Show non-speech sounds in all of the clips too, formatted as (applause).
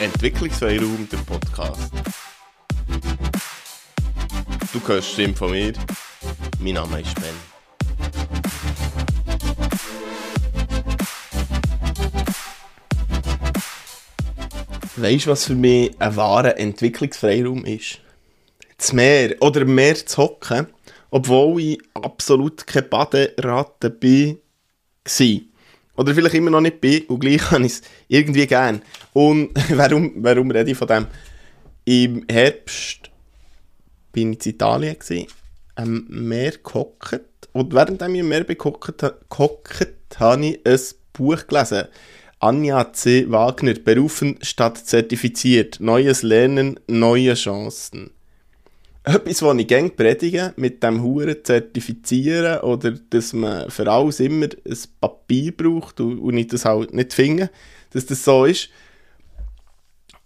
Entwicklungsfreiraum, der Podcast. Du hörst die Stimme von mir. Mein Name ist Ben. Weißt du, was für mich ein wahrer Entwicklungsfreiraum ist? Das Meer oder im Meer zu hocken, obwohl ich absolut kein Baderate bin. War. Oder vielleicht immer noch nicht bin und gleich (laughs) habe ich es irgendwie gern. Und (laughs) warum, warum rede ich von dem? Im Herbst bin ich in Italien, gewesen, am Meer gehockt. Und während ich im Meer gehockt, habe ich ein Buch gelesen. Anja C. Wagner, berufen statt zertifiziert. Neues Lernen, neue Chancen etwas, was ich gerne predige, mit dem Huren zertifizieren oder dass man für alles immer ein Papier braucht und, ich das halt nicht finde, dass das so ist.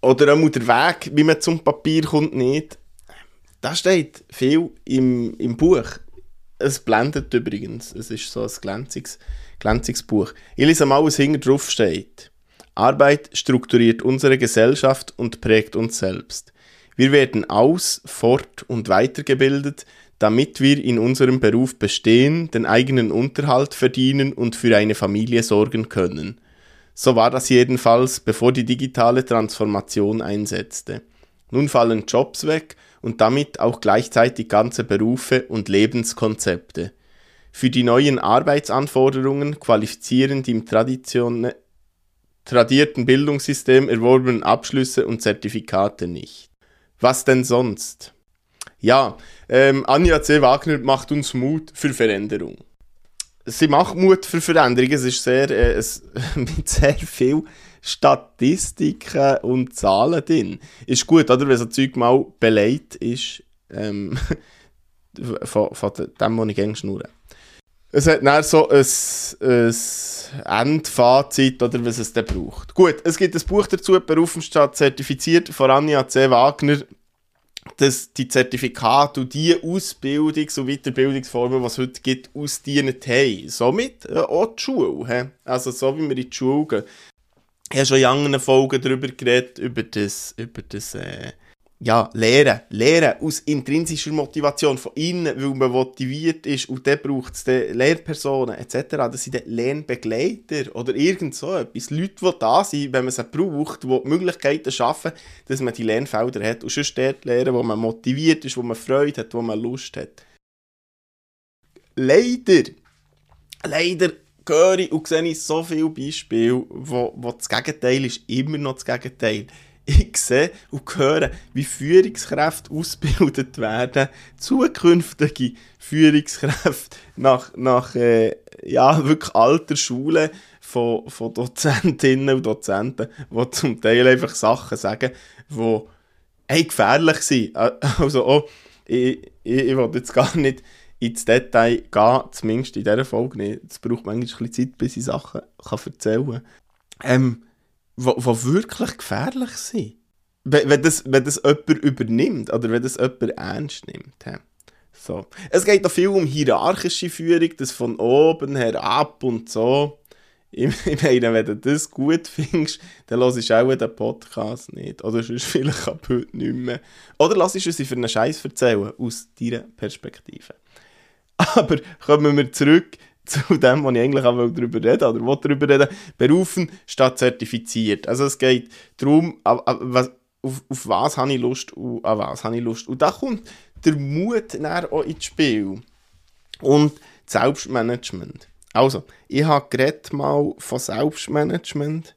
Oder auch der Weg, wie man zum Papier kommt, nicht. Da steht viel im, im Buch. Es blendet übrigens. Es ist so ein glänziges, glänziges Buch. Ich lese mal, was hinten drauf steht. Arbeit strukturiert unsere Gesellschaft und prägt uns selbst. Wir werden aus-, fort- und weitergebildet, damit wir in unserem Beruf bestehen, den eigenen Unterhalt verdienen und für eine Familie sorgen können. So war das jedenfalls, bevor die digitale Transformation einsetzte. Nun fallen Jobs weg und damit auch gleichzeitig ganze Berufe und Lebenskonzepte. Für die neuen Arbeitsanforderungen qualifizieren die im tradierten Bildungssystem erworbenen Abschlüsse und Zertifikate nicht. Was denn sonst? Ja, ähm, Anja C. Wagner macht uns Mut für Veränderung. Sie macht Mut für Veränderung. Es ist sehr, äh, es, (laughs) mit sehr viel Statistiken und Zahlen drin. Ist gut, oder? Wenn so Zeug mal beleidigt ist, ähm, (laughs) von, von dem, was ich gerne schnurre. Es hat dann so ein, ein Endfazit oder was es dann braucht. Gut, es gibt ein Buch dazu, Berufsstadt zertifiziert von Anja C. Wagner, dass die Zertifikate und die Ausbildungs- und Weiterbildungsformen, die es heute gibt, ausdienen haben. Somit äh, auch die Schule. He? Also so wie wir in die Schule gehen. Ich habe schon in anderen Folgen darüber geredet, über das, über das äh, ja, Lehren. Lehren aus intrinsischer Motivation von innen, weil man motiviert ist und dann braucht es Lehrpersonen etc. Das sind dann Lernbegleiter oder irgend so etwas. Leute, die da sind, wenn man sie braucht, die, Möglichkeiten schaffen, dass man die Lernfelder hat und sonst dort lernen, wo man motiviert ist, wo man Freude hat, wo man Lust hat. Leider, leider höre ich und sehe ich so viele Beispiele, wo, wo das Gegenteil ist, immer noch das Gegenteil ich sehe und höre, wie Führungskräfte ausgebildet werden, zukünftige Führungskräfte nach, nach äh, ja, wirklich alter Schule von, von Dozentinnen und Dozenten, die zum Teil einfach Sachen sagen, die hey, gefährlich sind. Also, oh, ich, ich, ich will jetzt gar nicht ins Detail gehen, zumindest in dieser Folge nicht. Es braucht manchmal ein bisschen Zeit, bis ich Sachen kann erzählen kann. Ähm, die wirklich gefährlich sind. Wenn, das, wenn das jemand übernimmt oder wenn das jemand ernst nimmt. So. Es geht auch viel um hierarchische Führung, das von oben her ab und so. (laughs) Ich, meine, wenn du das gut findest, dann lass ich auch den Podcast nicht. Oder sonst vielleicht ab heute nicht mehr. Oder lass uns für einen Scheiß erzählen, aus deiner Perspektive. (laughs) Aber kommen wir zurück zu dem, was ich eigentlich auch darüber reden oder will darüber reden, berufen statt zertifiziert. Also es geht darum, auf, auf was habe ich Lust und an was habe ich Lust. Und da kommt der Mut auch ins Spiel. Und Selbstmanagement. Also, ich habe mal von Selbstmanagement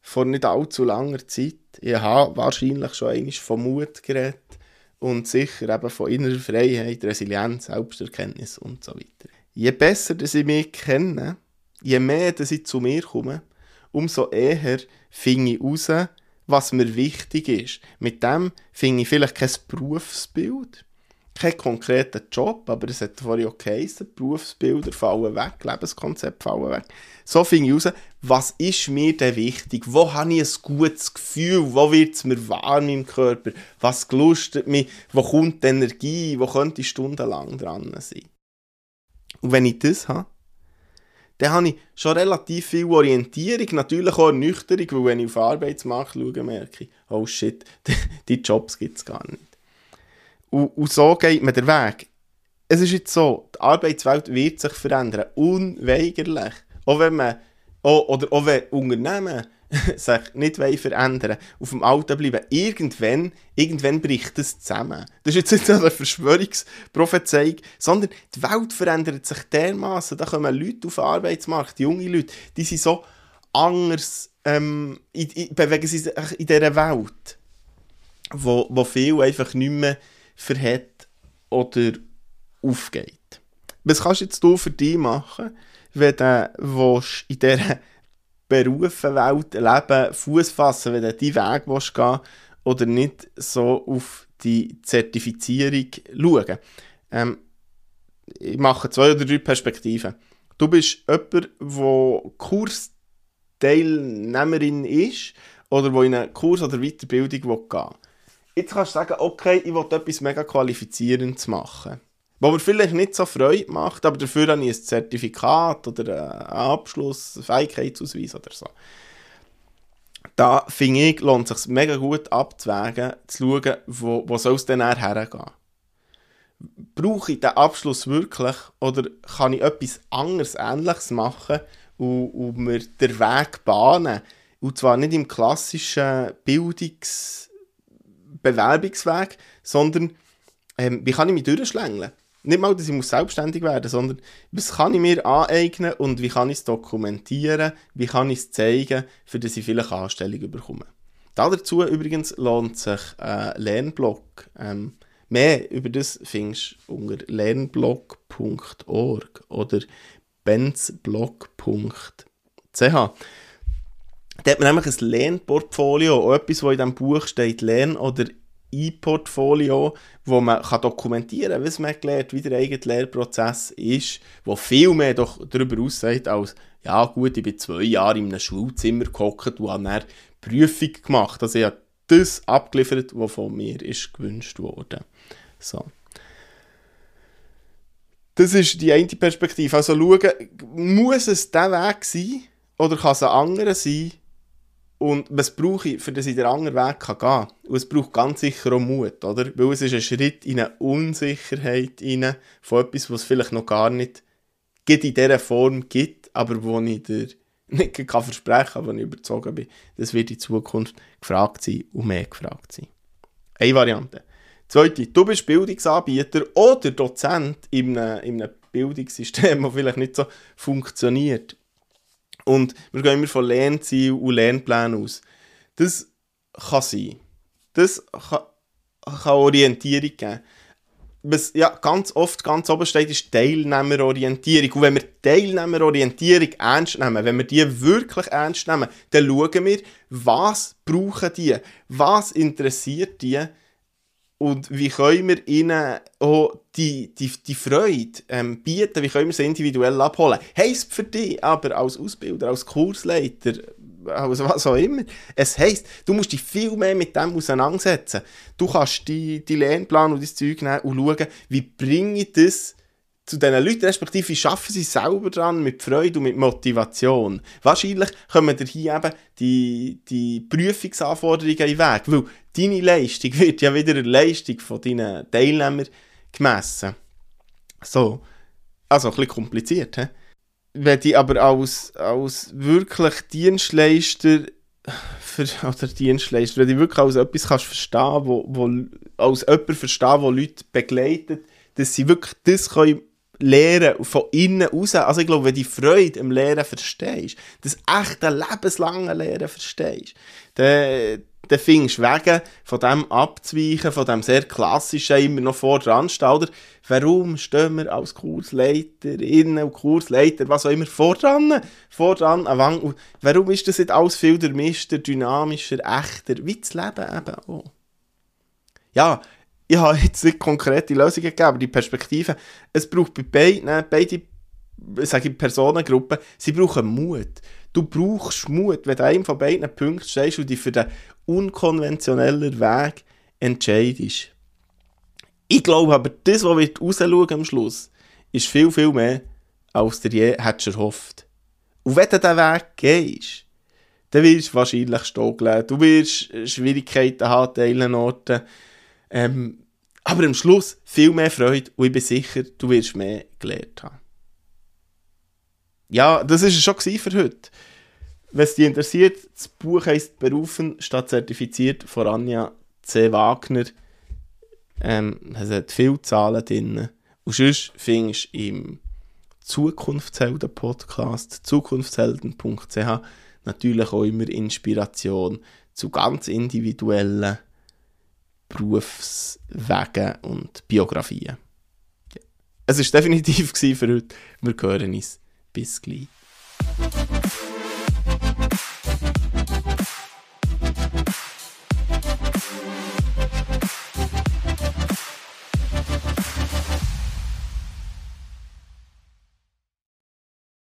vor nicht allzu langer Zeit. Ich habe wahrscheinlich schon einmal von Mut geredet und sicher eben von innerer Freiheit, Resilienz, Selbsterkenntnis und so weiter je besser dass ich mich kenne, je mehr dass ich zu mir komme, umso eher finde ich heraus, was mir wichtig ist. Mit dem finde ich vielleicht kein Berufsbild, keinen konkreten Job, aber es hat vorhin auch geheißen, Berufsbilder fallen weg, Lebenskonzepte fallen weg. So finde ich heraus, was ist mir denn wichtig, wo habe ich ein gutes Gefühl, wo wird es mir warm im Körper, was gelustet mich, wo kommt die Energie, wo könnte ich stundenlang dran sein. Und wenn ich das habe, dann habe ich schon relativ viel Orientierung, natürlich auch Ernüchterung, weil wenn ich auf den Arbeitsmarkt schaue, merke ich, oh shit, (laughs) die Jobs gibt es gar nicht. Und, und so geht mir der Weg. Es ist jetzt so, die Arbeitswelt wird sich verändern, unweigerlich. Auch wenn man, auch, oder auch wenn Unternehmen (laughs) sich nicht verändern auf dem Alten bleiben, irgendwann, irgendwann bricht das zusammen. Das ist jetzt nicht eine Verschwörungsprophezeiung, sondern die Welt verändert sich dermaßen. Da kommen Leute auf den Arbeitsmarkt, junge Leute, die sind so anders, ähm, in, in, bewegen sich in dieser Welt, wo, wo viel einfach nicht mehr verhält oder aufgeht. Was kannst du jetzt für dich machen, wenn du in dieser Berufswelt leben, Fuß fassen, wenn du diesen Weg willst gehen oder nicht so auf die Zertifizierung schauen. Ähm, ich mache zwei oder drei Perspektiven. Du bist jemand, der Kursteilnehmerin ist oder wo in einen Kurs oder Weiterbildung gehen will. Jetzt kannst du sagen, okay, ich will etwas mega Qualifizierendes machen was mir vielleicht nicht so Freude macht, aber dafür habe ich ein Zertifikat oder einen Abschluss, einen Fähigkeitsausweis oder so. Da finde ich, lohnt es sich mega gut abzuwägen, zu schauen, wo, wo soll es denn hergehen. Brauche ich den Abschluss wirklich oder kann ich etwas anderes, Ähnliches machen und, und mir den Weg bahnen? Und zwar nicht im klassischen Bildungsbewerbungsweg, sondern ähm, wie kann ich mich durchschlängeln? Nicht mal, dass ich selbstständig werden muss, sondern was kann ich mir aneignen und wie kann ich es dokumentieren, wie kann ich es zeigen, für dass ich vielleicht Anstellung bekomme. Dazu übrigens lohnt sich ein Lernblog. Ähm, mehr über das findest du unter lernblog.org oder benzblog.ch. Da hat man nämlich ein Lernportfolio, auch etwas, was in diesem Buch steht, Lern- oder E-Portfolio, wo man kann dokumentieren kann, was man gelernt, wie der eigene Lehrprozess ist, wo viel mehr doch darüber aussagt, als ja gut, ich bin zwei Jahre in einem Schulzimmer gehockt und habe eine Prüfung gemacht. Also ich habe das abgeliefert, was von mir ist gewünscht wurde. So. Das ist die eine Perspektive. Also schauen, muss es der Weg sein oder kann es ein anderer sein, und was brauche ich, für dass ich den anderen Weg gehen kann? Und es braucht ganz sicher auch Mut, oder? Weil es ist ein Schritt in eine Unsicherheit rein, von etwas, was es vielleicht noch gar nicht in dieser Form gibt, aber wo ich dir (laughs) nicht kann versprechen kann, aber ich überzogen bin, das wird in Zukunft gefragt sein und mehr gefragt sein. Eine Variante. Zweite, du bist Bildungsanbieter oder Dozent in einem, in einem Bildungssystem, (laughs) das vielleicht nicht so funktioniert. Und wir gehen immer von Lernzielen und Lernplänen aus. Das kann sein. Das kann, kann Orientierung geben. Was ja ganz oft ganz oben steht, ist Teilnehmerorientierung. Und wenn wir Teilnehmerorientierung ernst nehmen, wenn wir die wirklich ernst nehmen, dann schauen wir, was brauchen die, was interessiert die und wie können wir ihnen auch die, die, die Freude ähm, bieten, wie können wir sie individuell abholen. Heisst für dich aber als Ausbilder, als Kursleiter, als was auch immer, es heisst, du musst dich viel mehr mit dem auseinandersetzen. Du kannst die, die Lernplan und das Zeug nehmen und schauen, wie bringe ich das zu diesen Leuten, respektive schaffen sie selber dran mit Freude und mit Motivation. Wahrscheinlich kommen dir hier eben die, die Prüfungsanforderungen in den Weg, weil deine Leistung wird ja wieder der Leistung von deinen Teilnehmern gemessen. So, also ein bisschen kompliziert. He? Wenn du aber als, als wirklich Dienstleister für, (laughs) oder Dienstleister, wenn du wirklich als etwas kannst verstehen, wo, wo, als jemand verstehen, der Leute begleitet, dass sie wirklich das können Lehren von innen raus. Also ich glaube, wenn du die Freude im Lehren verstehst, das echte lebenslange Lehren verstehst, dann, dann findest du Wege, von dem abzuweichen, von dem sehr klassischen, immer noch vor dran stehen. Warum stehen wir als Kursleiterinnen und Kursleiter, was auch immer, vor dran? Vor dran, warum ist das nicht alles viel durchmischter, dynamischer, echter, wie das Leben eben auch? Ja, ich habe jetzt nicht konkrete Lösungen gegeben, aber die Perspektive, es braucht bei beiden, beide sage ich, Personengruppen, sie brauchen Mut. Du brauchst Mut, wenn du einem von beiden Punkten stehst und dich für den unkonventionellen Weg entscheidest. Ich glaube aber, das, was wir rausschauen am Schluss, ist viel, viel mehr, als du je hättest erhofft. Und wenn du diesen Weg gehst, dann wirst du wahrscheinlich stogeln. Du wirst Schwierigkeiten haben, teilen Orten. Ähm, aber am Schluss viel mehr Freude und ich bin sicher, du wirst mehr gelernt haben. Ja, das war es schon für heute. Wenn es dich interessiert, das Buch heisst Berufen statt zertifiziert von Anja C. Wagner. Ähm, es hat viele Zahlen drin. Und sonst findest du im Zukunftshelden-Podcast, zukunftshelden.ch, natürlich auch immer Inspiration zu ganz individuellen Berufswegen und Biografien. Es war definitiv (laughs) für heute. Wir hören uns. Bis gleich.